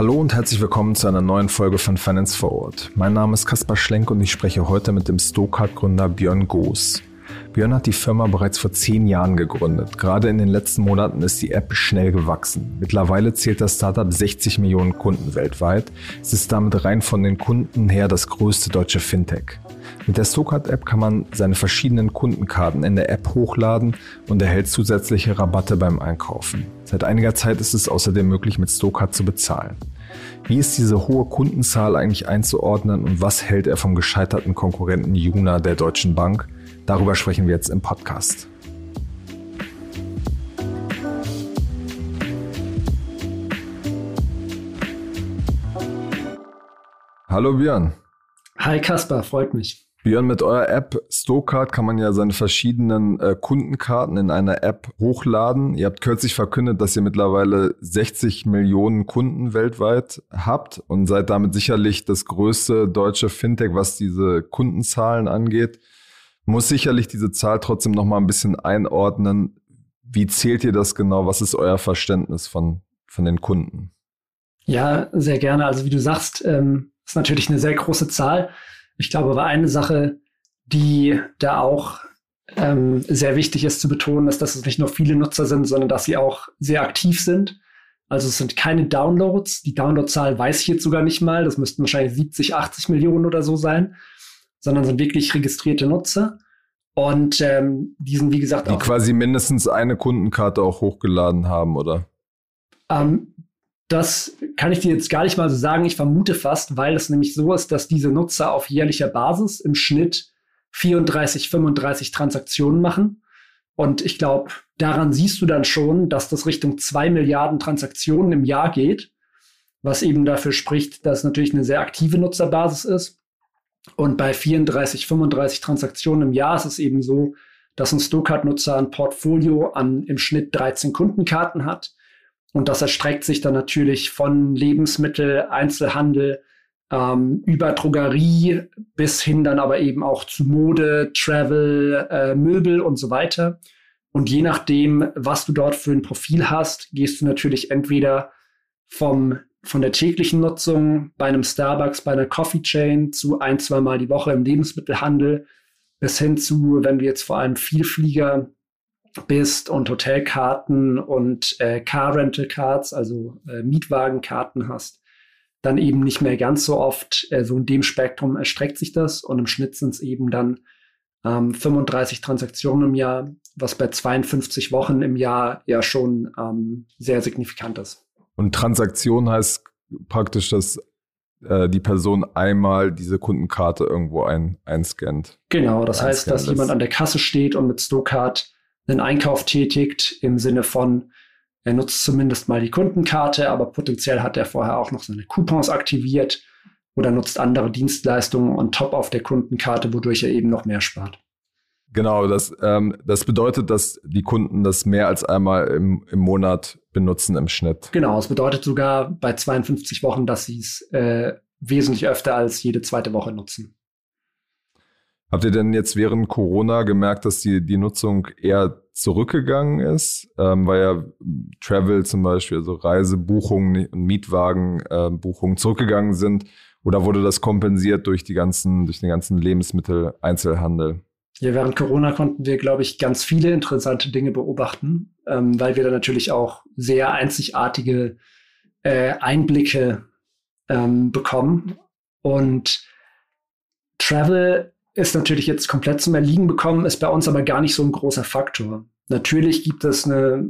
Hallo und herzlich willkommen zu einer neuen Folge von Finance Forward. Mein Name ist Kaspar Schlenk und ich spreche heute mit dem Stokart-Gründer Björn Goos. Björn hat die Firma bereits vor zehn Jahren gegründet. Gerade in den letzten Monaten ist die App schnell gewachsen. Mittlerweile zählt das Startup 60 Millionen Kunden weltweit. Es ist damit rein von den Kunden her das größte deutsche Fintech. Mit der Stokart-App kann man seine verschiedenen Kundenkarten in der App hochladen und erhält zusätzliche Rabatte beim Einkaufen. Seit einiger Zeit ist es außerdem möglich, mit Stokart zu bezahlen. Wie ist diese hohe Kundenzahl eigentlich einzuordnen und was hält er vom gescheiterten Konkurrenten Juna der Deutschen Bank? Darüber sprechen wir jetzt im Podcast. Hallo Björn. Hi Kaspar, freut mich. Björn, mit eurer App Stokart kann man ja seine verschiedenen äh, Kundenkarten in einer App hochladen. Ihr habt kürzlich verkündet, dass ihr mittlerweile 60 Millionen Kunden weltweit habt und seid damit sicherlich das größte deutsche Fintech, was diese Kundenzahlen angeht muss sicherlich diese Zahl trotzdem noch mal ein bisschen einordnen. Wie zählt ihr das genau? Was ist euer Verständnis von, von den Kunden? Ja, sehr gerne. Also wie du sagst, ähm, ist natürlich eine sehr große Zahl. Ich glaube aber eine Sache, die da auch ähm, sehr wichtig ist zu betonen, ist, dass es nicht nur viele Nutzer sind, sondern dass sie auch sehr aktiv sind. Also es sind keine Downloads. Die Downloadzahl weiß ich jetzt sogar nicht mal. Das müssten wahrscheinlich 70, 80 Millionen oder so sein sondern sind wirklich registrierte Nutzer. Und ähm, die sind, wie gesagt, die auch. quasi mindestens eine Kundenkarte auch hochgeladen haben, oder? Ähm, das kann ich dir jetzt gar nicht mal so sagen. Ich vermute fast, weil es nämlich so ist, dass diese Nutzer auf jährlicher Basis im Schnitt 34, 35 Transaktionen machen. Und ich glaube, daran siehst du dann schon, dass das Richtung zwei Milliarden Transaktionen im Jahr geht, was eben dafür spricht, dass es natürlich eine sehr aktive Nutzerbasis ist. Und bei 34, 35 Transaktionen im Jahr ist es eben so, dass ein Stokart-Nutzer ein Portfolio an im Schnitt 13 Kundenkarten hat. Und das erstreckt sich dann natürlich von Lebensmittel, Einzelhandel ähm, über Drogerie bis hin dann aber eben auch zu Mode, Travel, äh, Möbel und so weiter. Und je nachdem, was du dort für ein Profil hast, gehst du natürlich entweder vom von der täglichen Nutzung bei einem Starbucks, bei einer Coffee Chain zu ein, zwei Mal die Woche im Lebensmittelhandel bis hin zu, wenn du jetzt vor allem Vielflieger bist und Hotelkarten und äh, Car Rental Cards, also äh, Mietwagenkarten hast, dann eben nicht mehr ganz so oft. Äh, so in dem Spektrum erstreckt sich das und im Schnitt sind es eben dann ähm, 35 Transaktionen im Jahr, was bei 52 Wochen im Jahr ja schon ähm, sehr signifikant ist. Und Transaktion heißt praktisch, dass äh, die Person einmal diese Kundenkarte irgendwo ein, einscannt. Genau, das heißt, dass lässt. jemand an der Kasse steht und mit Stokart einen Einkauf tätigt im Sinne von, er nutzt zumindest mal die Kundenkarte, aber potenziell hat er vorher auch noch seine Coupons aktiviert oder nutzt andere Dienstleistungen on top auf der Kundenkarte, wodurch er eben noch mehr spart. Genau, das, ähm, das bedeutet, dass die Kunden das mehr als einmal im, im Monat benutzen im Schnitt. Genau, es bedeutet sogar bei 52 Wochen, dass sie es äh, wesentlich öfter als jede zweite Woche nutzen. Habt ihr denn jetzt während Corona gemerkt, dass die, die Nutzung eher zurückgegangen ist? Ähm, weil ja Travel zum Beispiel, also Reisebuchungen und Mietwagenbuchungen äh, zurückgegangen sind? Oder wurde das kompensiert durch die ganzen, durch den ganzen Lebensmittel-Einzelhandel? Ja, während Corona konnten wir, glaube ich, ganz viele interessante Dinge beobachten, ähm, weil wir da natürlich auch sehr einzigartige äh, Einblicke ähm, bekommen. Und Travel ist natürlich jetzt komplett zum Erliegen bekommen, ist bei uns aber gar nicht so ein großer Faktor. Natürlich gibt es eine,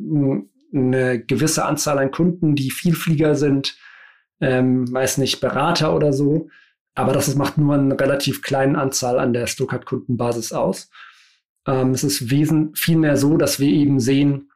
eine gewisse Anzahl an Kunden, die Vielflieger sind, ähm, weiß nicht, Berater oder so. Aber das macht nur eine relativ kleine Anzahl an der Stuttgart-Kundenbasis aus. Ähm, es ist vielmehr so, dass wir eben sehen,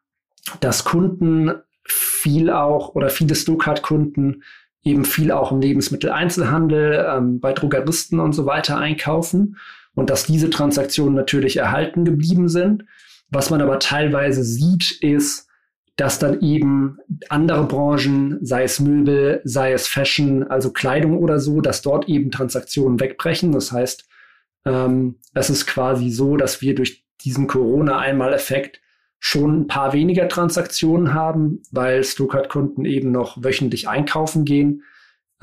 dass Kunden viel auch oder viele Stuttgart-Kunden eben viel auch im Lebensmitteleinzelhandel, ähm, bei Drogeristen und so weiter einkaufen und dass diese Transaktionen natürlich erhalten geblieben sind. Was man aber teilweise sieht, ist, dass dann eben andere Branchen, sei es Möbel, sei es Fashion, also Kleidung oder so, dass dort eben Transaktionen wegbrechen. Das heißt, ähm, es ist quasi so, dass wir durch diesen Corona-Einmal-Effekt schon ein paar weniger Transaktionen haben, weil Stuttgart-Kunden eben noch wöchentlich einkaufen gehen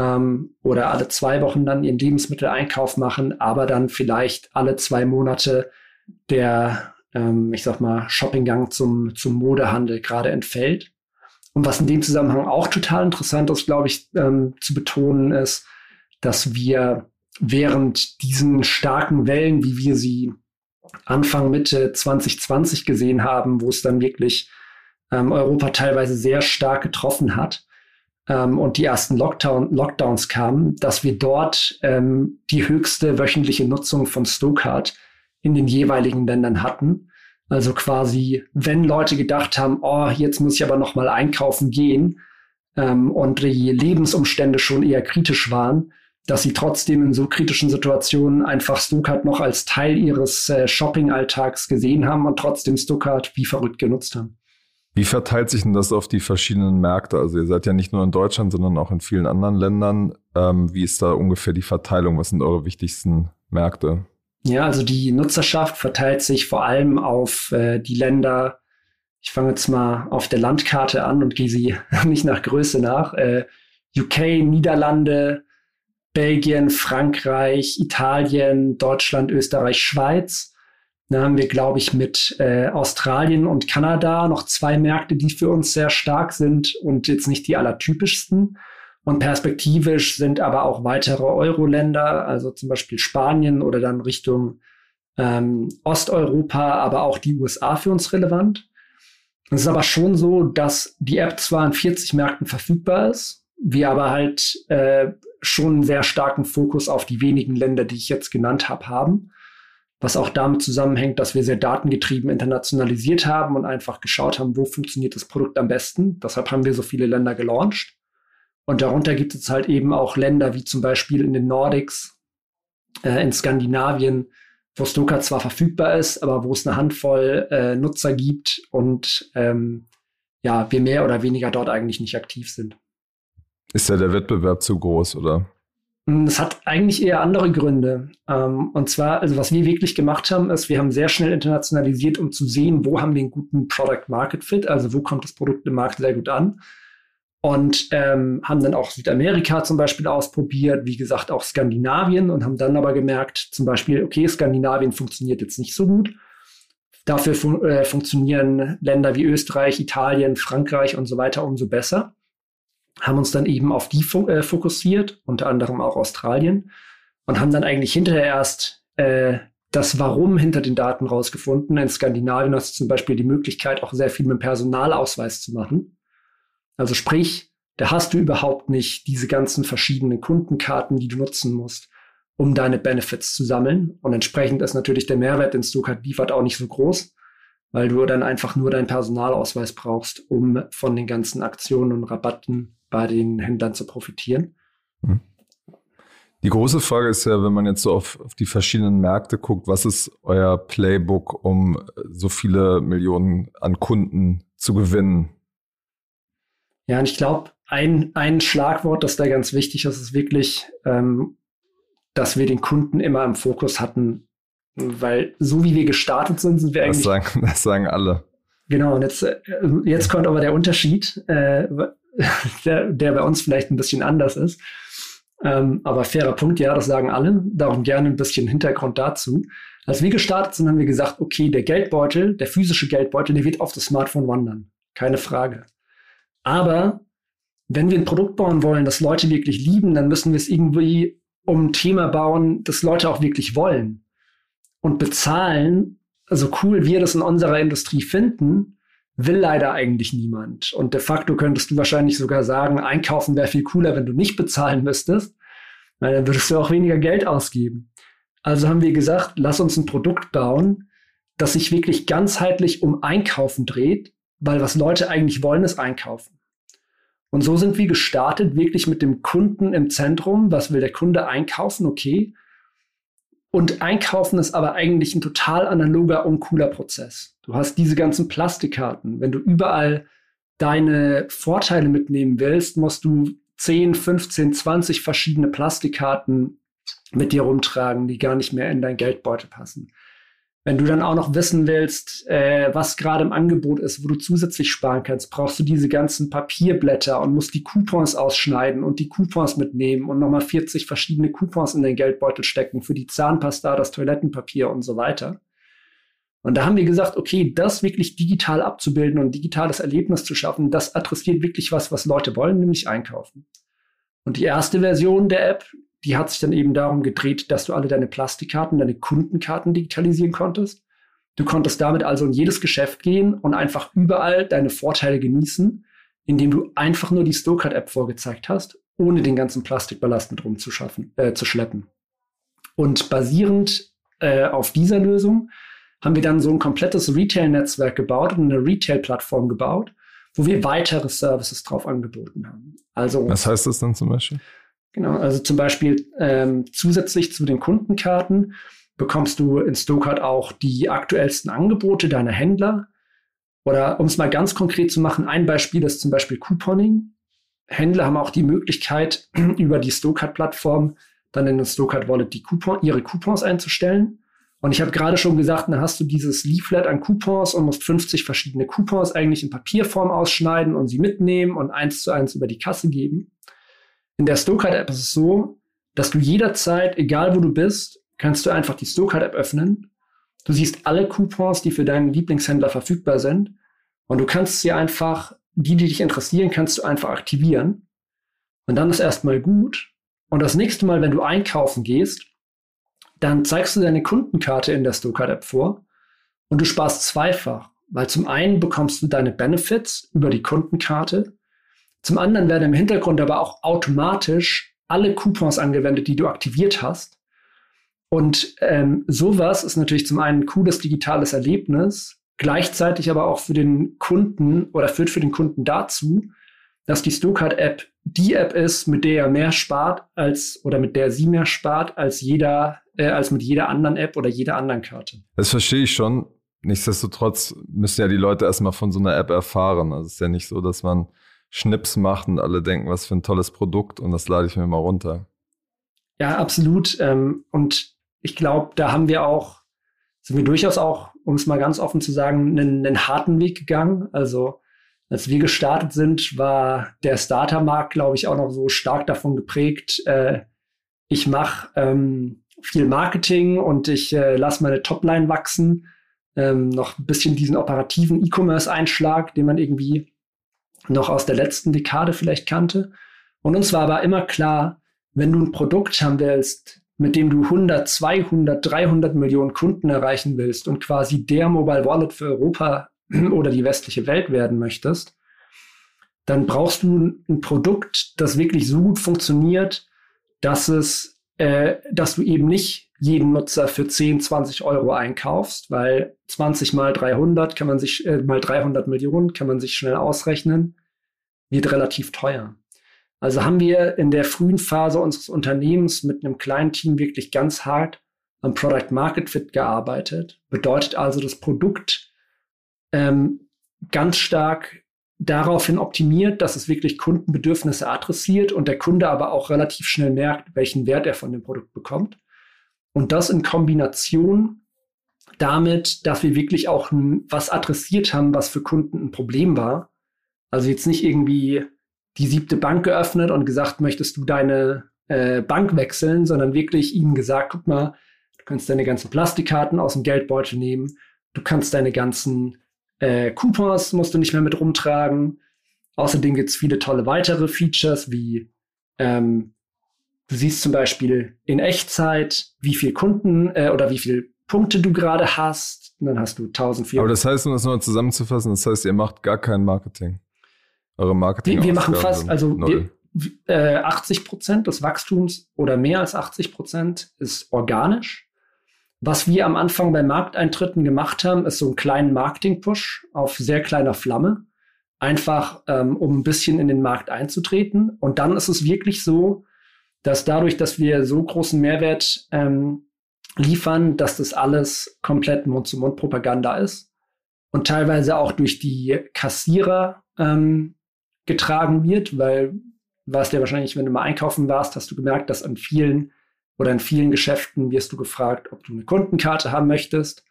ähm, oder alle zwei Wochen dann ihren Lebensmitteleinkauf machen, aber dann vielleicht alle zwei Monate der, ähm, ich sag mal, Shoppinggang zum, zum Modehandel gerade entfällt. Und was in dem Zusammenhang auch total interessant ist, glaube ich, ähm, zu betonen, ist, dass wir während diesen starken Wellen, wie wir sie Anfang, Mitte 2020 gesehen haben, wo es dann wirklich ähm, Europa teilweise sehr stark getroffen hat ähm, und die ersten Lockdown, Lockdowns kamen, dass wir dort ähm, die höchste wöchentliche Nutzung von Stokart in den jeweiligen Ländern hatten. Also quasi, wenn Leute gedacht haben, oh, jetzt muss ich aber noch mal einkaufen gehen ähm, und die Lebensumstände schon eher kritisch waren, dass sie trotzdem in so kritischen Situationen einfach Stuttgart noch als Teil ihres äh, Shopping-Alltags gesehen haben und trotzdem Stuttgart wie verrückt genutzt haben. Wie verteilt sich denn das auf die verschiedenen Märkte? Also ihr seid ja nicht nur in Deutschland, sondern auch in vielen anderen Ländern. Ähm, wie ist da ungefähr die Verteilung? Was sind eure wichtigsten Märkte? Ja, also die Nutzerschaft verteilt sich vor allem auf äh, die Länder. Ich fange jetzt mal auf der Landkarte an und gehe sie nicht nach Größe nach. Äh, UK, Niederlande, Belgien, Frankreich, Italien, Deutschland, Österreich, Schweiz. Da haben wir, glaube ich, mit äh, Australien und Kanada noch zwei Märkte, die für uns sehr stark sind und jetzt nicht die allertypischsten. Und perspektivisch sind aber auch weitere Euro-Länder, also zum Beispiel Spanien oder dann Richtung ähm, Osteuropa, aber auch die USA für uns relevant. Es ist aber schon so, dass die App zwar in 40 Märkten verfügbar ist, wir aber halt äh, schon einen sehr starken Fokus auf die wenigen Länder, die ich jetzt genannt habe, haben. Was auch damit zusammenhängt, dass wir sehr datengetrieben internationalisiert haben und einfach geschaut haben, wo funktioniert das Produkt am besten. Deshalb haben wir so viele Länder gelauncht. Und darunter gibt es halt eben auch Länder wie zum Beispiel in den Nordics, äh, in Skandinavien, wo Stoker zwar verfügbar ist, aber wo es eine Handvoll äh, Nutzer gibt und ähm, ja, wir mehr oder weniger dort eigentlich nicht aktiv sind. Ist ja der Wettbewerb zu groß, oder? Mm, das hat eigentlich eher andere Gründe. Ähm, und zwar, also was wir wirklich gemacht haben, ist, wir haben sehr schnell internationalisiert, um zu sehen, wo haben wir einen guten Product Market Fit, also wo kommt das Produkt im Markt sehr gut an. Und ähm, haben dann auch Südamerika zum Beispiel ausprobiert, wie gesagt auch Skandinavien und haben dann aber gemerkt, zum Beispiel, okay, Skandinavien funktioniert jetzt nicht so gut. Dafür fun äh, funktionieren Länder wie Österreich, Italien, Frankreich und so weiter umso besser haben uns dann eben auf die äh, fokussiert, unter anderem auch Australien, und haben dann eigentlich hinterher erst äh, das Warum hinter den Daten rausgefunden. In Skandinavien hast du zum Beispiel die Möglichkeit, auch sehr viel mit dem Personalausweis zu machen. Also sprich, da hast du überhaupt nicht diese ganzen verschiedenen Kundenkarten, die du nutzen musst, um deine Benefits zu sammeln. Und entsprechend ist natürlich der Mehrwert, den Stuttgart liefert, auch nicht so groß, weil du dann einfach nur deinen Personalausweis brauchst, um von den ganzen Aktionen und Rabatten bei den Händlern zu profitieren. Hm. Die große Frage ist ja, wenn man jetzt so auf, auf, die verschiedenen Märkte guckt, was ist euer Playbook, um so viele Millionen an Kunden zu gewinnen? Ja, und ich glaube, ein, ein Schlagwort, das da ganz wichtig ist, ist wirklich, ähm, dass wir den Kunden immer im Fokus hatten. Weil so wie wir gestartet sind, sind wir eigentlich. Das sagen, das sagen alle. Genau, und jetzt, äh, jetzt kommt aber der Unterschied. Äh, der, der bei uns vielleicht ein bisschen anders ist. Ähm, aber fairer Punkt, ja, das sagen alle. Darum gerne ein bisschen Hintergrund dazu. Als wir gestartet sind, haben wir gesagt, okay, der Geldbeutel, der physische Geldbeutel, der wird auf das Smartphone wandern. Keine Frage. Aber wenn wir ein Produkt bauen wollen, das Leute wirklich lieben, dann müssen wir es irgendwie um ein Thema bauen, das Leute auch wirklich wollen. Und bezahlen, also cool wir das in unserer Industrie finden, will leider eigentlich niemand. Und de facto könntest du wahrscheinlich sogar sagen, einkaufen wäre viel cooler, wenn du nicht bezahlen müsstest, weil dann würdest du auch weniger Geld ausgeben. Also haben wir gesagt, lass uns ein Produkt bauen, das sich wirklich ganzheitlich um Einkaufen dreht, weil was Leute eigentlich wollen, ist einkaufen. Und so sind wir gestartet, wirklich mit dem Kunden im Zentrum. Was will der Kunde einkaufen? Okay. Und einkaufen ist aber eigentlich ein total analoger, uncooler Prozess. Du hast diese ganzen Plastikkarten. Wenn du überall deine Vorteile mitnehmen willst, musst du 10, 15, 20 verschiedene Plastikkarten mit dir rumtragen, die gar nicht mehr in dein Geldbeutel passen. Wenn du dann auch noch wissen willst, äh, was gerade im Angebot ist, wo du zusätzlich sparen kannst, brauchst du diese ganzen Papierblätter und musst die Coupons ausschneiden und die Coupons mitnehmen und nochmal 40 verschiedene Coupons in den Geldbeutel stecken für die Zahnpasta, das Toilettenpapier und so weiter. Und da haben wir gesagt, okay, das wirklich digital abzubilden und digitales Erlebnis zu schaffen, das adressiert wirklich was, was Leute wollen, nämlich einkaufen. Und die erste Version der App, die hat sich dann eben darum gedreht, dass du alle deine Plastikkarten, deine Kundenkarten digitalisieren konntest. Du konntest damit also in jedes Geschäft gehen und einfach überall deine Vorteile genießen, indem du einfach nur die Stowcard-App vorgezeigt hast, ohne den ganzen Plastikballast mit rumzuschaffen, äh, zu schleppen. Und basierend äh, auf dieser Lösung haben wir dann so ein komplettes Retail-Netzwerk gebaut und eine Retail-Plattform gebaut, wo wir weitere Services drauf angeboten haben. Also was heißt das dann zum Beispiel? Genau, also zum Beispiel ähm, zusätzlich zu den Kundenkarten bekommst du in Stokart auch die aktuellsten Angebote deiner Händler. Oder um es mal ganz konkret zu machen, ein Beispiel ist zum Beispiel Couponing. Händler haben auch die Möglichkeit, über die Stokart-Plattform dann in den Stokart Wallet die Coupon, ihre Coupons einzustellen. Und ich habe gerade schon gesagt, dann hast du dieses Leaflet an Coupons und musst 50 verschiedene Coupons eigentlich in Papierform ausschneiden und sie mitnehmen und eins zu eins über die Kasse geben. In der Stokart-App ist es so, dass du jederzeit, egal wo du bist, kannst du einfach die Stokart-App öffnen. Du siehst alle Coupons, die für deinen Lieblingshändler verfügbar sind. Und du kannst sie einfach, die, die dich interessieren, kannst du einfach aktivieren. Und dann ist erstmal gut. Und das nächste Mal, wenn du einkaufen gehst, dann zeigst du deine Kundenkarte in der Stokart-App vor und du sparst zweifach. Weil zum einen bekommst du deine Benefits über die Kundenkarte zum anderen werden im Hintergrund aber auch automatisch alle Coupons angewendet, die du aktiviert hast. Und ähm, sowas ist natürlich zum einen ein cooles digitales Erlebnis, gleichzeitig aber auch für den Kunden oder führt für den Kunden dazu, dass die Stokart-App die App ist, mit der er mehr spart als oder mit der sie mehr spart als jeder, äh, als mit jeder anderen App oder jeder anderen Karte. Das verstehe ich schon. Nichtsdestotrotz müssen ja die Leute erstmal von so einer App erfahren. Also es ist ja nicht so, dass man Schnips macht und alle denken, was für ein tolles Produkt und das lade ich mir mal runter. Ja, absolut. Ähm, und ich glaube, da haben wir auch, sind wir durchaus auch, um es mal ganz offen zu sagen, einen, einen harten Weg gegangen. Also als wir gestartet sind, war der Startermarkt, glaube ich, auch noch so stark davon geprägt, äh, ich mache ähm, viel Marketing und ich äh, lasse meine Topline wachsen. Ähm, noch ein bisschen diesen operativen E-Commerce-Einschlag, den man irgendwie noch aus der letzten Dekade vielleicht kannte. Und uns war aber immer klar, wenn du ein Produkt haben willst, mit dem du 100, 200, 300 Millionen Kunden erreichen willst und quasi der Mobile Wallet für Europa oder die westliche Welt werden möchtest, dann brauchst du ein Produkt, das wirklich so gut funktioniert, dass es, äh, dass du eben nicht jeden Nutzer für 10, 20 Euro einkaufst, weil 20 mal 300 kann man sich, äh, mal 300 Millionen kann man sich schnell ausrechnen, wird relativ teuer. Also haben wir in der frühen Phase unseres Unternehmens mit einem kleinen Team wirklich ganz hart am Product Market Fit gearbeitet. Bedeutet also das Produkt ähm, ganz stark daraufhin optimiert, dass es wirklich Kundenbedürfnisse adressiert und der Kunde aber auch relativ schnell merkt, welchen Wert er von dem Produkt bekommt. Und das in Kombination damit, dass wir wirklich auch was adressiert haben, was für Kunden ein Problem war. Also jetzt nicht irgendwie die siebte Bank geöffnet und gesagt, möchtest du deine äh, Bank wechseln, sondern wirklich ihnen gesagt, guck mal, du kannst deine ganzen Plastikkarten aus dem Geldbeutel nehmen, du kannst deine ganzen äh, Coupons musst du nicht mehr mit rumtragen. Außerdem gibt es viele tolle weitere Features wie ähm, Du siehst zum Beispiel in Echtzeit, wie viel Kunden äh, oder wie viel Punkte du gerade hast. Und dann hast du 1400. Aber das heißt, um das nochmal zusammenzufassen, das heißt, ihr macht gar kein Marketing. Eure Marketing. Wir, wir machen fast, also wir, äh, 80 Prozent des Wachstums oder mehr als 80 Prozent ist organisch. Was wir am Anfang bei Markteintritten gemacht haben, ist so einen kleinen Marketing-Push auf sehr kleiner Flamme. Einfach, ähm, um ein bisschen in den Markt einzutreten. Und dann ist es wirklich so, dass dadurch, dass wir so großen Mehrwert ähm, liefern, dass das alles komplett Mund-zu-Mund-Propaganda ist und teilweise auch durch die Kassierer ähm, getragen wird, weil warst ja wahrscheinlich, wenn du mal einkaufen warst, hast du gemerkt, dass an vielen oder in vielen Geschäften wirst du gefragt, ob du eine Kundenkarte haben möchtest.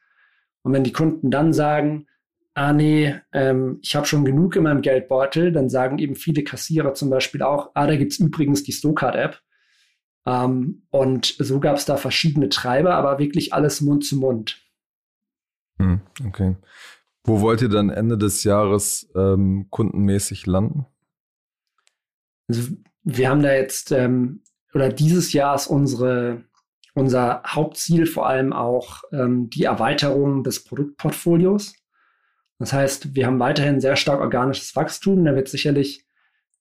Und wenn die Kunden dann sagen, ah nee, ähm, ich habe schon genug in meinem Geldbeutel, dann sagen eben viele Kassierer zum Beispiel auch, ah, da gibt's übrigens die Stokart-App. Ähm, und so gab es da verschiedene Treiber, aber wirklich alles Mund zu Mund. Hm, okay. Wo wollt ihr dann Ende des Jahres ähm, kundenmäßig landen? Also wir haben da jetzt, ähm, oder dieses Jahr ist unsere, unser Hauptziel vor allem auch ähm, die Erweiterung des Produktportfolios. Das heißt, wir haben weiterhin sehr stark organisches Wachstum. Da wird sicherlich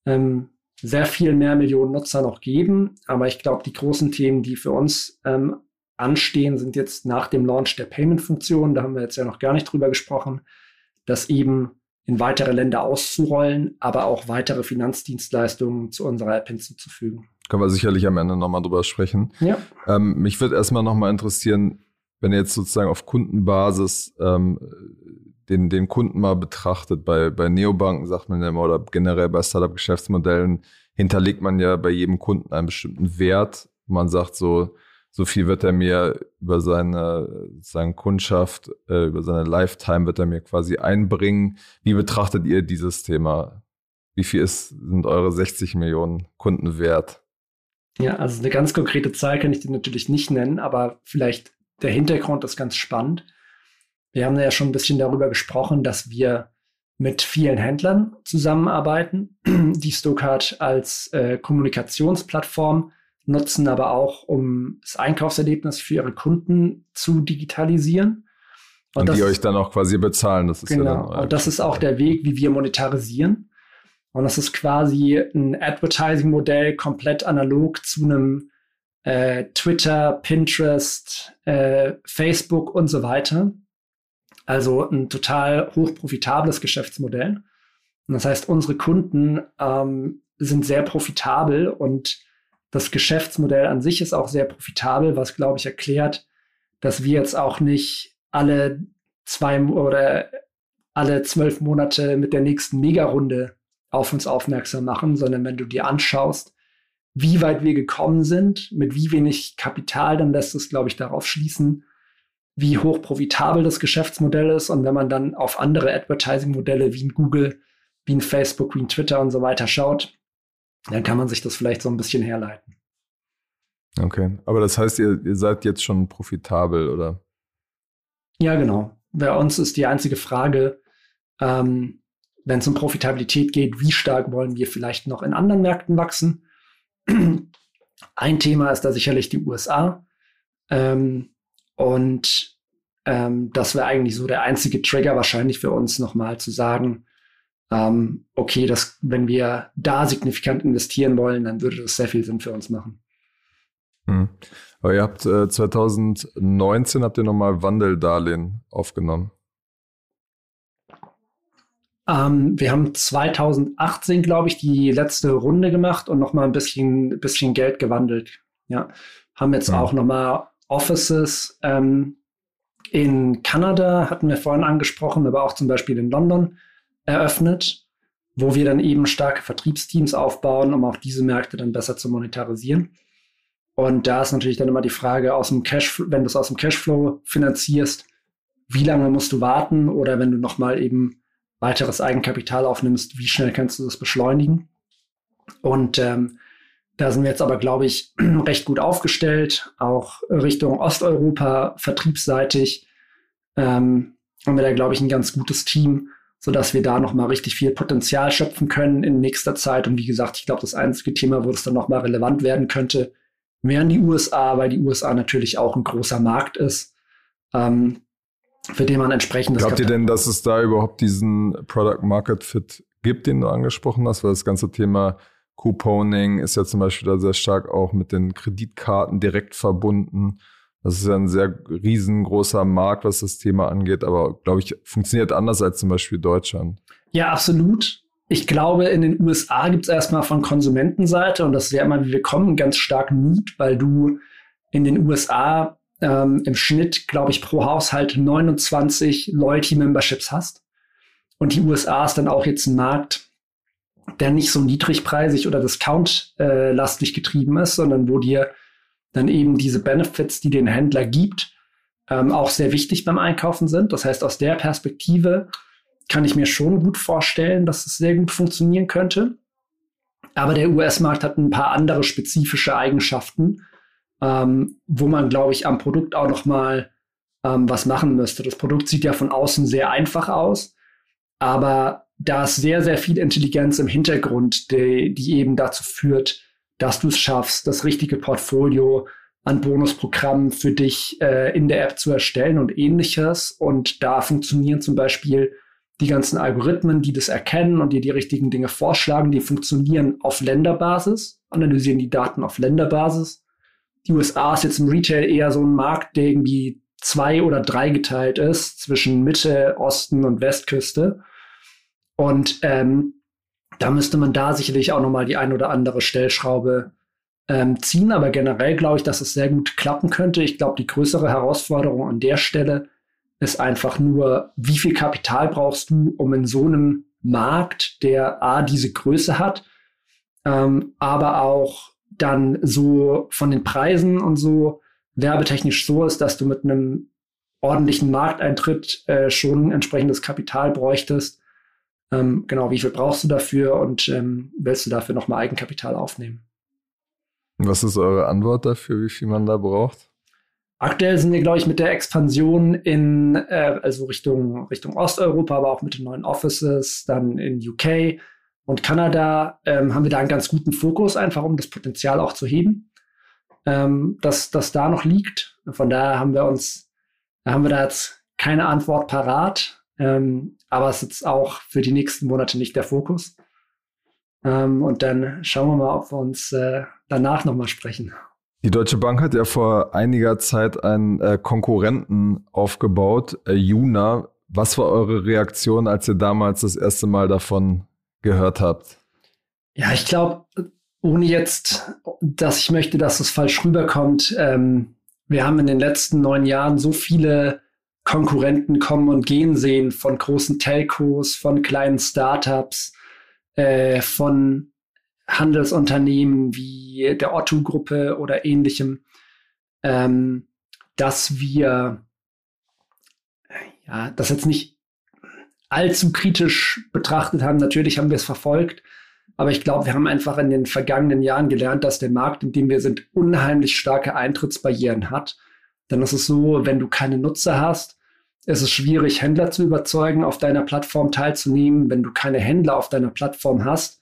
ähm, sehr viel mehr Millionen Nutzer noch geben. Aber ich glaube, die großen Themen, die für uns ähm, anstehen, sind jetzt nach dem Launch der Payment-Funktion, da haben wir jetzt ja noch gar nicht drüber gesprochen, das eben in weitere Länder auszurollen, aber auch weitere Finanzdienstleistungen zu unserer App hinzuzufügen. Können wir sicherlich am Ende nochmal drüber sprechen. Ja. Ähm, mich würde erstmal nochmal interessieren, wenn ihr jetzt sozusagen auf Kundenbasis ähm, den, den Kunden mal betrachtet, bei, bei Neobanken sagt man ja immer, oder generell bei Startup-Geschäftsmodellen hinterlegt man ja bei jedem Kunden einen bestimmten Wert. Man sagt so, so viel wird er mir über seine, seine Kundschaft, äh, über seine Lifetime wird er mir quasi einbringen. Wie betrachtet ihr dieses Thema? Wie viel ist, sind eure 60 Millionen Kunden wert? Ja, also eine ganz konkrete Zahl kann ich dir natürlich nicht nennen, aber vielleicht der Hintergrund ist ganz spannend. Wir haben ja schon ein bisschen darüber gesprochen, dass wir mit vielen Händlern zusammenarbeiten, die Stokart als äh, Kommunikationsplattform nutzen, aber auch um das Einkaufserlebnis für ihre Kunden zu digitalisieren. Und, Und die euch dann auch quasi bezahlen. Das ist genau. Ja und das ist auch der Weg, wie wir monetarisieren. Und das ist quasi ein Advertising-Modell komplett analog zu einem äh, Twitter, Pinterest, äh, Facebook und so weiter. Also ein total hochprofitables Geschäftsmodell. Und das heißt, unsere Kunden ähm, sind sehr profitabel und das Geschäftsmodell an sich ist auch sehr profitabel, was, glaube ich, erklärt, dass wir jetzt auch nicht alle zwei oder alle zwölf Monate mit der nächsten Mega-Runde auf uns aufmerksam machen, sondern wenn du dir anschaust, wie weit wir gekommen sind, mit wie wenig Kapital, dann lässt es, glaube ich, darauf schließen, wie hoch profitabel das Geschäftsmodell ist. Und wenn man dann auf andere Advertising-Modelle wie ein Google, wie ein Facebook, wie ein Twitter und so weiter schaut, dann kann man sich das vielleicht so ein bisschen herleiten. Okay, aber das heißt, ihr, ihr seid jetzt schon profitabel, oder? Ja, genau. Bei uns ist die einzige Frage, ähm, wenn es um Profitabilität geht, wie stark wollen wir vielleicht noch in anderen Märkten wachsen? Ein Thema ist da sicherlich die USA. Ähm, und ähm, das wäre eigentlich so der einzige Trigger wahrscheinlich für uns nochmal zu sagen, ähm, okay, das, wenn wir da signifikant investieren wollen, dann würde das sehr viel Sinn für uns machen. Hm. Aber ihr habt äh, 2019 habt ihr nochmal Wandeldarlehen aufgenommen. Ähm, wir haben 2018, glaube ich, die letzte Runde gemacht und nochmal ein bisschen, bisschen Geld gewandelt. Ja, haben jetzt ja. auch nochmal Offices ähm, in Kanada, hatten wir vorhin angesprochen, aber auch zum Beispiel in London eröffnet, wo wir dann eben starke Vertriebsteams aufbauen, um auch diese Märkte dann besser zu monetarisieren. Und da ist natürlich dann immer die Frage, aus dem Cash, wenn du es aus dem Cashflow finanzierst, wie lange musst du warten oder wenn du nochmal eben weiteres Eigenkapital aufnimmst, wie schnell kannst du das beschleunigen? Und ähm, da sind wir jetzt aber, glaube ich, recht gut aufgestellt, auch Richtung Osteuropa vertriebsseitig. Ähm, haben wir da, glaube ich, ein ganz gutes Team, so dass wir da nochmal richtig viel Potenzial schöpfen können in nächster Zeit. Und wie gesagt, ich glaube, das einzige Thema, wo es dann nochmal relevant werden könnte, wären die USA, weil die USA natürlich auch ein großer Markt ist, ähm, für den man entsprechend. Glaubt ihr denn, dass es da überhaupt diesen Product Market Fit gibt, den du angesprochen hast, weil das ganze Thema Couponing ist ja zum Beispiel da sehr stark auch mit den Kreditkarten direkt verbunden. Das ist ja ein sehr riesengroßer Markt, was das Thema angeht, aber glaube ich, funktioniert anders als zum Beispiel Deutschland. Ja, absolut. Ich glaube, in den USA gibt es erstmal von Konsumentenseite, und das wäre immer, wie wir kommen, ganz stark Need, weil du in den USA ähm, im Schnitt, glaube ich, pro Haushalt 29 Loyalty-Memberships hast. Und die USA ist dann auch jetzt ein Markt, der nicht so niedrigpreisig oder discount-lastig äh, getrieben ist, sondern wo dir dann eben diese Benefits, die den Händler gibt, ähm, auch sehr wichtig beim Einkaufen sind. Das heißt, aus der Perspektive kann ich mir schon gut vorstellen, dass es sehr gut funktionieren könnte. Aber der US-Markt hat ein paar andere spezifische Eigenschaften, ähm, wo man, glaube ich, am Produkt auch noch mal ähm, was machen müsste. Das Produkt sieht ja von außen sehr einfach aus, aber da ist sehr, sehr viel Intelligenz im Hintergrund, die, die eben dazu führt, dass du es schaffst, das richtige Portfolio an Bonusprogrammen für dich äh, in der App zu erstellen und ähnliches. Und da funktionieren zum Beispiel die ganzen Algorithmen, die das erkennen und dir die richtigen Dinge vorschlagen, die funktionieren auf Länderbasis, analysieren die Daten auf Länderbasis. Die USA ist jetzt im Retail eher so ein Markt, der irgendwie zwei oder drei geteilt ist zwischen Mitte, Osten und Westküste. Und ähm, da müsste man da sicherlich auch nochmal die ein oder andere Stellschraube ähm, ziehen. Aber generell glaube ich, dass es sehr gut klappen könnte. Ich glaube, die größere Herausforderung an der Stelle ist einfach nur, wie viel Kapital brauchst du, um in so einem Markt, der A, diese Größe hat, ähm, aber auch dann so von den Preisen und so werbetechnisch so ist, dass du mit einem ordentlichen Markteintritt äh, schon entsprechendes Kapital bräuchtest. Ähm, genau, wie viel brauchst du dafür und ähm, willst du dafür nochmal Eigenkapital aufnehmen? Was ist eure Antwort dafür, wie viel man da braucht? Aktuell sind wir, glaube ich, mit der Expansion in, äh, also Richtung, Richtung Osteuropa, aber auch mit den neuen Offices, dann in UK und Kanada, ähm, haben wir da einen ganz guten Fokus, einfach um das Potenzial auch zu heben, ähm, dass das da noch liegt. Von daher haben wir uns, haben wir da jetzt keine Antwort parat, ähm, aber es ist auch für die nächsten Monate nicht der Fokus. Ähm, und dann schauen wir mal, ob wir uns äh, danach nochmal sprechen. Die Deutsche Bank hat ja vor einiger Zeit einen äh, Konkurrenten aufgebaut, äh, Juna. Was war eure Reaktion, als ihr damals das erste Mal davon gehört habt? Ja, ich glaube, ohne jetzt, dass ich möchte, dass es falsch rüberkommt, ähm, wir haben in den letzten neun Jahren so viele Konkurrenten kommen und gehen sehen von großen Telcos, von kleinen Startups, äh, von Handelsunternehmen wie der Otto-Gruppe oder ähnlichem, ähm, dass wir ja, das jetzt nicht allzu kritisch betrachtet haben. Natürlich haben wir es verfolgt, aber ich glaube, wir haben einfach in den vergangenen Jahren gelernt, dass der Markt, in dem wir sind, unheimlich starke Eintrittsbarrieren hat. Dann ist es so, wenn du keine Nutzer hast, ist es schwierig, Händler zu überzeugen, auf deiner Plattform teilzunehmen. Wenn du keine Händler auf deiner Plattform hast,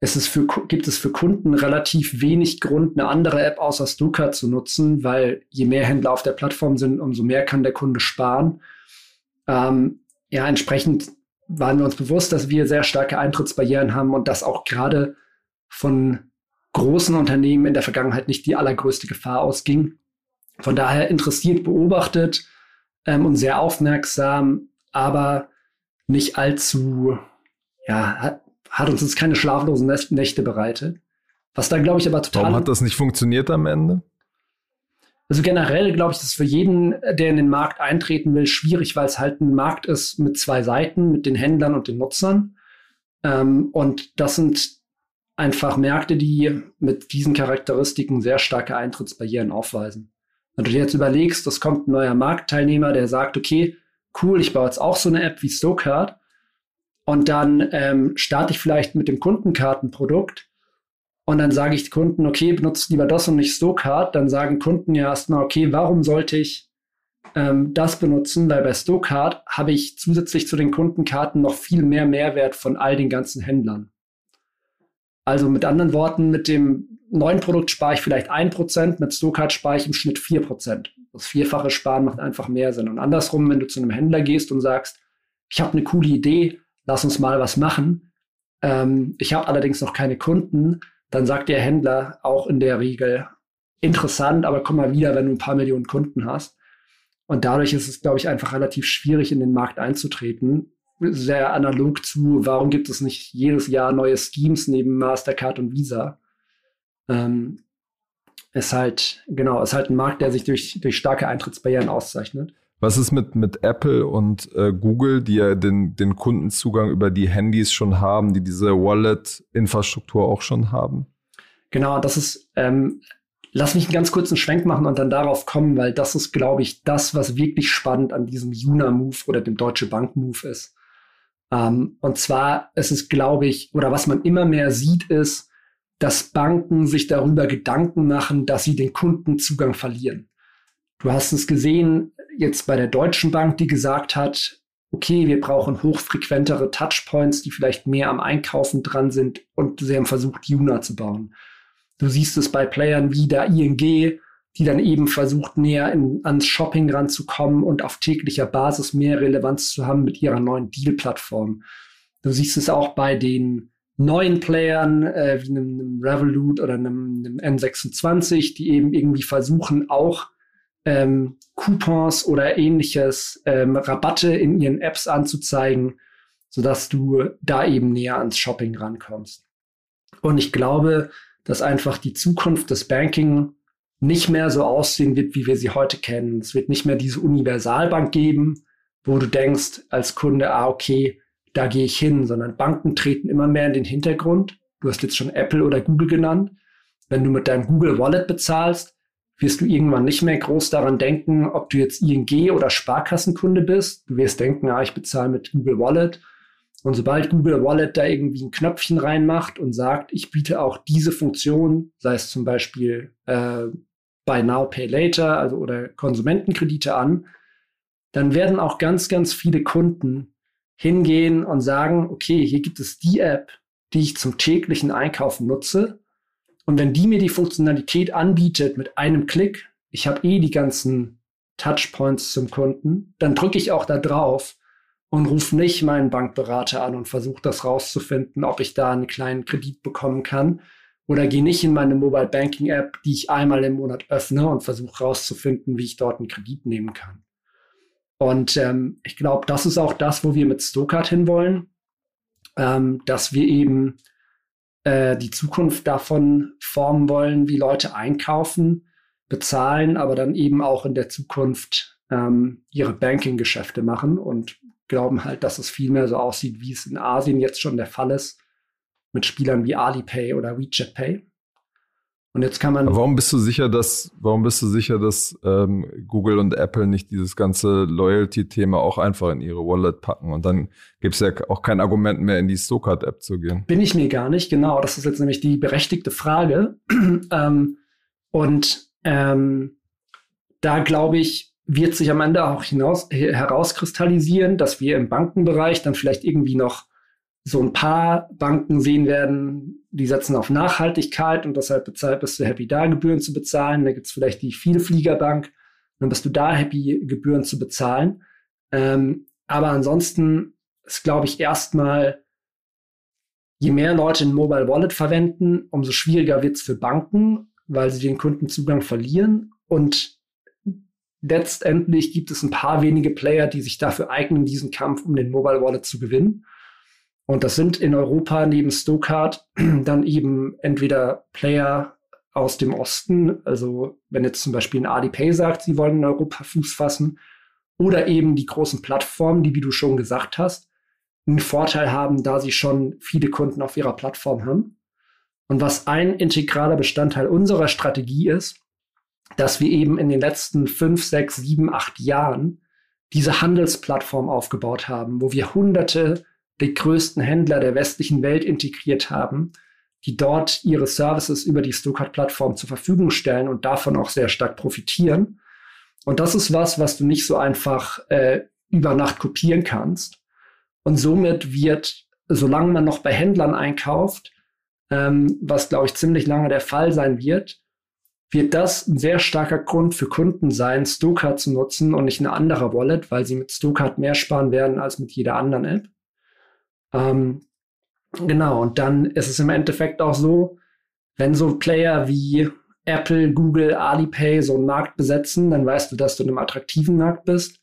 es ist für, gibt es für Kunden relativ wenig Grund, eine andere App außer Stuka zu nutzen, weil je mehr Händler auf der Plattform sind, umso mehr kann der Kunde sparen. Ähm, ja, entsprechend waren wir uns bewusst, dass wir sehr starke Eintrittsbarrieren haben und dass auch gerade von großen Unternehmen in der Vergangenheit nicht die allergrößte Gefahr ausging. Von daher interessiert beobachtet ähm, und sehr aufmerksam, aber nicht allzu, ja, hat uns jetzt keine schlaflosen Nächte bereitet. Was da, glaube ich, aber total. Warum hat das nicht funktioniert am Ende? Also generell glaube ich, das ist für jeden, der in den Markt eintreten will, schwierig, weil es halt ein Markt ist mit zwei Seiten, mit den Händlern und den Nutzern. Ähm, und das sind einfach Märkte, die mit diesen Charakteristiken sehr starke Eintrittsbarrieren aufweisen. Wenn du dir jetzt überlegst, es kommt ein neuer Marktteilnehmer, der sagt, okay, cool, ich baue jetzt auch so eine App wie Stokart und dann ähm, starte ich vielleicht mit dem Kundenkartenprodukt und dann sage ich Kunden, okay, benutzt lieber das und nicht Stokart. Dann sagen Kunden ja erstmal, okay, warum sollte ich ähm, das benutzen? Weil bei Stokart habe ich zusätzlich zu den Kundenkarten noch viel mehr Mehrwert von all den ganzen Händlern. Also mit anderen Worten, mit dem neuen Produkt spare ich vielleicht ein Prozent, mit Stokart spare ich im Schnitt vier Prozent. Das vierfache Sparen macht einfach mehr Sinn. Und andersrum, wenn du zu einem Händler gehst und sagst, ich habe eine coole Idee, lass uns mal was machen. Ähm, ich habe allerdings noch keine Kunden. Dann sagt der Händler auch in der Regel, interessant, aber komm mal wieder, wenn du ein paar Millionen Kunden hast. Und dadurch ist es, glaube ich, einfach relativ schwierig, in den Markt einzutreten. Sehr analog zu, warum gibt es nicht jedes Jahr neue Schemes neben Mastercard und Visa? Ähm, ist halt, genau, ist halt ein Markt, der sich durch, durch starke Eintrittsbarrieren auszeichnet. Was ist mit, mit Apple und äh, Google, die ja den, den Kundenzugang über die Handys schon haben, die diese Wallet-Infrastruktur auch schon haben? Genau, das ist ähm, lass mich einen ganz kurzen Schwenk machen und dann darauf kommen, weil das ist, glaube ich, das, was wirklich spannend an diesem Juna-Move oder dem Deutsche Bank-Move ist. Ähm, und zwar ist es, glaube ich, oder was man immer mehr sieht, ist, dass Banken sich darüber Gedanken machen, dass sie den Kundenzugang verlieren. Du hast es gesehen jetzt bei der Deutschen Bank, die gesagt hat, okay, wir brauchen hochfrequentere Touchpoints, die vielleicht mehr am Einkaufen dran sind und sie haben versucht, Juna zu bauen. Du siehst es bei Playern wie der ING, die dann eben versucht, näher in, ans Shopping ranzukommen und auf täglicher Basis mehr Relevanz zu haben mit ihrer neuen Deal-Plattform. Du siehst es auch bei den neuen Playern äh, wie einem, einem Revolut oder einem, einem N26, die eben irgendwie versuchen, auch ähm, Coupons oder ähnliches ähm, Rabatte in ihren Apps anzuzeigen, sodass du da eben näher ans Shopping rankommst. Und ich glaube, dass einfach die Zukunft des Banking nicht mehr so aussehen wird, wie wir sie heute kennen. Es wird nicht mehr diese Universalbank geben, wo du denkst als Kunde, ah, okay, da gehe ich hin, sondern Banken treten immer mehr in den Hintergrund. Du hast jetzt schon Apple oder Google genannt. Wenn du mit deinem Google Wallet bezahlst, wirst du irgendwann nicht mehr groß daran denken, ob du jetzt ING oder Sparkassenkunde bist. Du wirst denken, ah, ich bezahle mit Google Wallet. Und sobald Google Wallet da irgendwie ein Knöpfchen reinmacht und sagt, ich biete auch diese Funktion, sei es zum Beispiel äh, Buy Now, Pay Later, also oder Konsumentenkredite an, dann werden auch ganz, ganz viele Kunden hingehen und sagen, okay, hier gibt es die App, die ich zum täglichen Einkaufen nutze. Und wenn die mir die Funktionalität anbietet mit einem Klick, ich habe eh die ganzen Touchpoints zum Kunden, dann drücke ich auch da drauf und rufe nicht meinen Bankberater an und versuche das rauszufinden, ob ich da einen kleinen Kredit bekommen kann, oder gehe nicht in meine Mobile Banking App, die ich einmal im Monat öffne und versuche rauszufinden, wie ich dort einen Kredit nehmen kann. Und ähm, ich glaube, das ist auch das, wo wir mit Stokart hinwollen, ähm, dass wir eben äh, die Zukunft davon formen wollen, wie Leute einkaufen, bezahlen, aber dann eben auch in der Zukunft ähm, ihre Banking-Geschäfte machen und glauben halt, dass es viel mehr so aussieht, wie es in Asien jetzt schon der Fall ist, mit Spielern wie Alipay oder WeChat Pay. Und jetzt kann man. Aber warum bist du sicher, dass, warum bist du sicher, dass ähm, Google und Apple nicht dieses ganze Loyalty-Thema auch einfach in ihre Wallet packen? Und dann gibt es ja auch kein Argument mehr, in die Stokart-App zu gehen. Bin ich mir gar nicht, genau. Das ist jetzt nämlich die berechtigte Frage. ähm, und ähm, da glaube ich, wird sich am Ende auch hinaus, herauskristallisieren, dass wir im Bankenbereich dann vielleicht irgendwie noch so ein paar Banken sehen werden, die setzen auf Nachhaltigkeit und deshalb bezahlt, bist du happy, da Gebühren zu bezahlen. Da gibt's vielleicht die Vielfliegerbank, dann bist du da happy, Gebühren zu bezahlen. Ähm, aber ansonsten ist, glaube ich, erstmal, je mehr Leute ein Mobile Wallet verwenden, umso schwieriger wird's für Banken, weil sie den Kundenzugang verlieren. Und letztendlich gibt es ein paar wenige Player, die sich dafür eignen, diesen Kampf um den Mobile Wallet zu gewinnen. Und das sind in Europa neben Stokart dann eben entweder Player aus dem Osten, also wenn jetzt zum Beispiel ein Alipay sagt, sie wollen in Europa Fuß fassen, oder eben die großen Plattformen, die, wie du schon gesagt hast, einen Vorteil haben, da sie schon viele Kunden auf ihrer Plattform haben. Und was ein integraler Bestandteil unserer Strategie ist, dass wir eben in den letzten fünf, sechs, sieben, acht Jahren diese Handelsplattform aufgebaut haben, wo wir hunderte die größten Händler der westlichen Welt integriert haben, die dort ihre Services über die Stokart-Plattform zur Verfügung stellen und davon auch sehr stark profitieren. Und das ist was, was du nicht so einfach äh, über Nacht kopieren kannst. Und somit wird, solange man noch bei Händlern einkauft, ähm, was glaube ich ziemlich lange der Fall sein wird, wird das ein sehr starker Grund für Kunden sein, Stokart zu nutzen und nicht eine andere Wallet, weil sie mit Stokart mehr sparen werden als mit jeder anderen App. Ähm, genau, und dann ist es im Endeffekt auch so, wenn so Player wie Apple, Google, Alipay so einen Markt besetzen, dann weißt du, dass du in einem attraktiven Markt bist.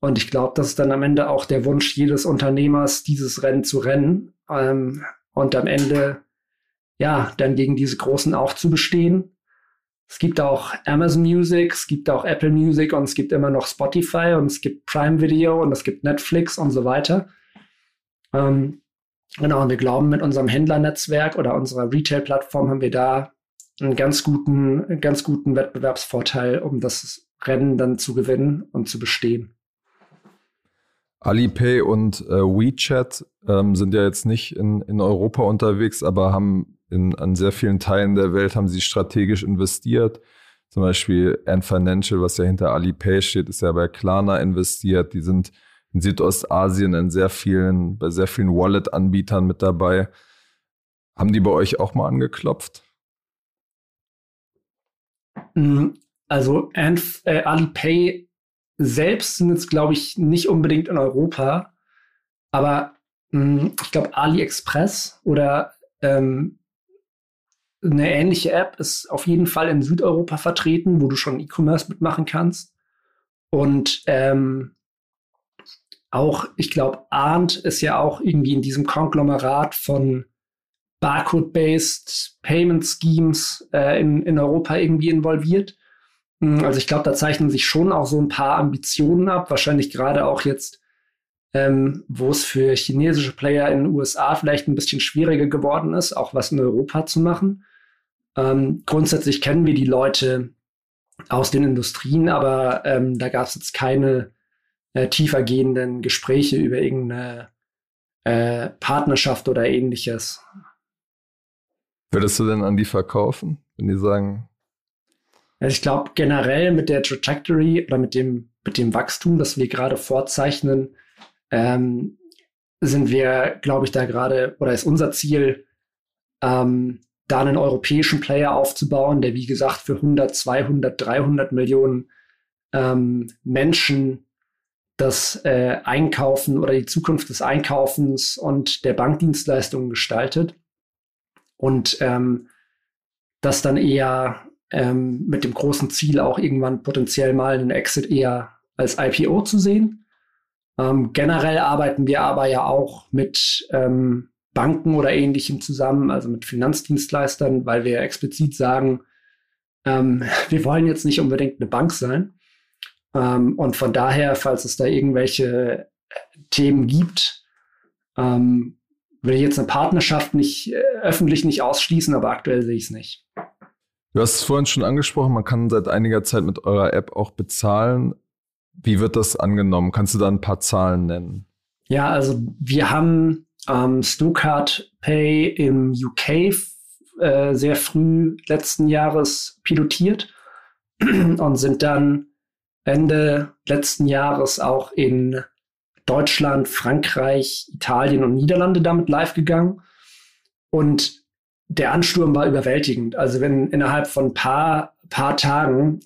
Und ich glaube, das ist dann am Ende auch der Wunsch jedes Unternehmers, dieses Rennen zu rennen ähm, und am Ende ja dann gegen diese Großen auch zu bestehen. Es gibt auch Amazon Music, es gibt auch Apple Music und es gibt immer noch Spotify und es gibt Prime Video und es gibt Netflix und so weiter. Ähm, genau, und wir glauben, mit unserem Händlernetzwerk oder unserer Retail-Plattform haben wir da einen ganz guten, ganz guten Wettbewerbsvorteil, um das Rennen dann zu gewinnen und zu bestehen. Alipay und äh, WeChat ähm, sind ja jetzt nicht in, in Europa unterwegs, aber haben in, an sehr vielen Teilen der Welt haben sie strategisch investiert. Zum Beispiel Ant Financial, was ja hinter Alipay steht, ist ja bei Klarna investiert. Die sind in Südostasien in sehr vielen, bei sehr vielen Wallet-Anbietern mit dabei. Haben die bei euch auch mal angeklopft? Mm, also Ant, äh, Alipay selbst sind jetzt, glaube ich, nicht unbedingt in Europa, aber mh, ich glaube, AliExpress oder ähm, eine ähnliche App ist auf jeden Fall in Südeuropa vertreten, wo du schon E-Commerce mitmachen kannst. Und ähm, auch, ich glaube, Arndt ist ja auch irgendwie in diesem Konglomerat von Barcode-based Payment Schemes äh, in, in Europa irgendwie involviert. Hm, also ich glaube, da zeichnen sich schon auch so ein paar Ambitionen ab, wahrscheinlich gerade auch jetzt, ähm, wo es für chinesische Player in den USA vielleicht ein bisschen schwieriger geworden ist, auch was in Europa zu machen. Ähm, grundsätzlich kennen wir die Leute aus den Industrien, aber ähm, da gab es jetzt keine äh, tiefergehenden Gespräche über irgendeine äh, Partnerschaft oder ähnliches. Würdest du denn an die verkaufen, wenn die sagen, also ich glaube, generell mit der Trajectory oder mit dem, mit dem Wachstum, das wir gerade vorzeichnen, ähm, sind wir, glaube ich, da gerade, oder ist unser Ziel, ähm, da einen europäischen Player aufzubauen, der, wie gesagt, für 100, 200, 300 Millionen ähm, Menschen das äh, Einkaufen oder die Zukunft des Einkaufens und der Bankdienstleistungen gestaltet. Und ähm, das dann eher ähm, mit dem großen Ziel auch irgendwann potenziell mal einen Exit eher als IPO zu sehen. Ähm, generell arbeiten wir aber ja auch mit ähm, Banken oder ähnlichem zusammen, also mit Finanzdienstleistern, weil wir explizit sagen, ähm, wir wollen jetzt nicht unbedingt eine Bank sein. Ähm, und von daher, falls es da irgendwelche Themen gibt, ähm, will ich jetzt eine Partnerschaft nicht äh, öffentlich nicht ausschließen, aber aktuell sehe ich es nicht. Du hast es vorhin schon angesprochen, man kann seit einiger Zeit mit eurer App auch bezahlen. Wie wird das angenommen? Kannst du da ein paar Zahlen nennen? Ja, also wir haben ähm, Snowcard Pay im UK äh, sehr früh letzten Jahres pilotiert und sind dann Ende letzten Jahres auch in Deutschland, Frankreich, Italien und Niederlande damit live gegangen. Und der Ansturm war überwältigend. Also wenn innerhalb von ein paar, paar Tagen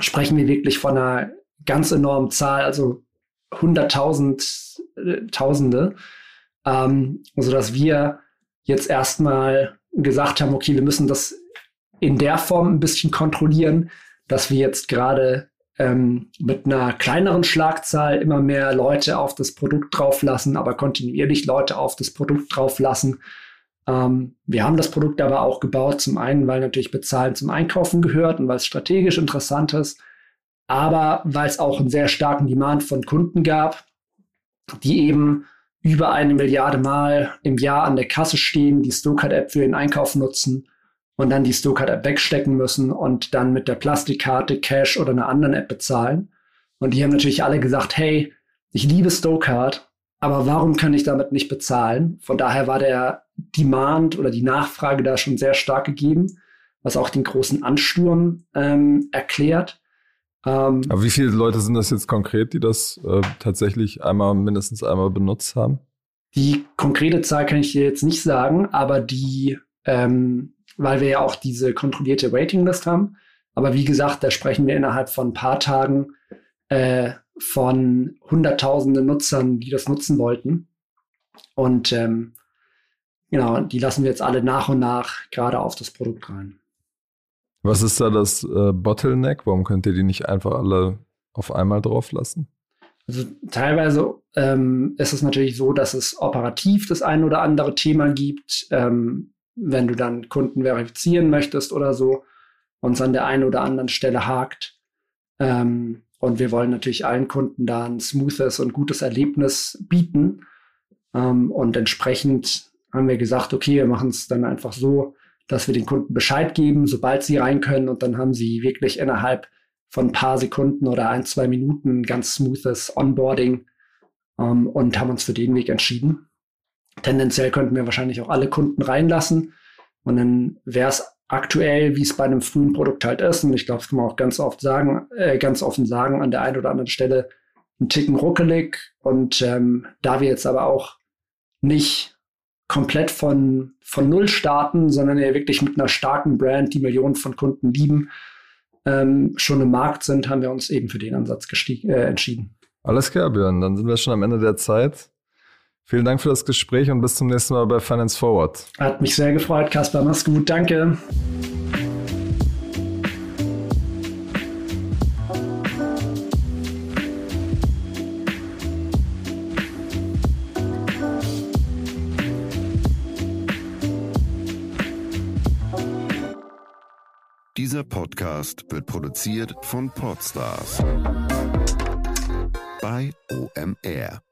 sprechen wir wirklich von einer ganz enormen Zahl, also hunderttausend, äh, Tausende, ähm, sodass wir jetzt erstmal gesagt haben, okay, wir müssen das in der Form ein bisschen kontrollieren, dass wir jetzt gerade ähm, mit einer kleineren Schlagzahl immer mehr Leute auf das Produkt drauf lassen, aber kontinuierlich Leute auf das Produkt drauf lassen, ähm, wir haben das Produkt aber auch gebaut, zum einen, weil natürlich Bezahlen zum Einkaufen gehört und weil es strategisch interessant ist, aber weil es auch einen sehr starken Demand von Kunden gab, die eben über eine Milliarde Mal im Jahr an der Kasse stehen, die Stokart-App für den Einkauf nutzen und dann die Stokart-App wegstecken müssen und dann mit der Plastikkarte, Cash oder einer anderen App bezahlen. Und die haben natürlich alle gesagt, hey, ich liebe Stokart, aber warum kann ich damit nicht bezahlen? Von daher war der Demand oder die Nachfrage da schon sehr stark gegeben, was auch den großen Ansturm ähm, erklärt. Ähm, Aber wie viele Leute sind das jetzt konkret, die das äh, tatsächlich einmal, mindestens einmal benutzt haben? Die konkrete Zahl kann ich dir jetzt nicht sagen, aber die, ähm, weil wir ja auch diese kontrollierte Waitinglist haben. Aber wie gesagt, da sprechen wir innerhalb von ein paar Tagen äh, von hunderttausenden Nutzern, die das nutzen wollten. Und ähm, genau, die lassen wir jetzt alle nach und nach gerade auf das Produkt rein. Was ist da das äh, Bottleneck? Warum könnt ihr die nicht einfach alle auf einmal drauf lassen? Also teilweise ähm, ist es natürlich so, dass es operativ das ein oder andere Thema gibt, ähm, wenn du dann Kunden verifizieren möchtest oder so, und es an der einen oder anderen Stelle hakt. Ähm, und wir wollen natürlich allen Kunden da ein smoothes und gutes Erlebnis bieten. Ähm, und entsprechend haben wir gesagt, okay, wir machen es dann einfach so, dass wir den Kunden Bescheid geben, sobald sie rein können und dann haben sie wirklich innerhalb von ein paar Sekunden oder ein, zwei Minuten ein ganz smoothes Onboarding ähm, und haben uns für den Weg entschieden. Tendenziell könnten wir wahrscheinlich auch alle Kunden reinlassen und dann wäre es aktuell, wie es bei einem frühen Produkt halt ist, und ich glaube, das kann man auch ganz oft sagen, äh, ganz offen sagen, an der einen oder anderen Stelle ein Ticken ruckelig. Und ähm, da wir jetzt aber auch nicht komplett von, von Null starten, sondern ja wirklich mit einer starken Brand, die Millionen von Kunden lieben, ähm, schon im Markt sind, haben wir uns eben für den Ansatz äh, entschieden. Alles klar, Björn. Dann sind wir schon am Ende der Zeit. Vielen Dank für das Gespräch und bis zum nächsten Mal bei Finance Forward. Hat mich sehr gefreut, Kasper. Mach's gut. Danke. Dieser Podcast wird produziert von Podstars bei OMR.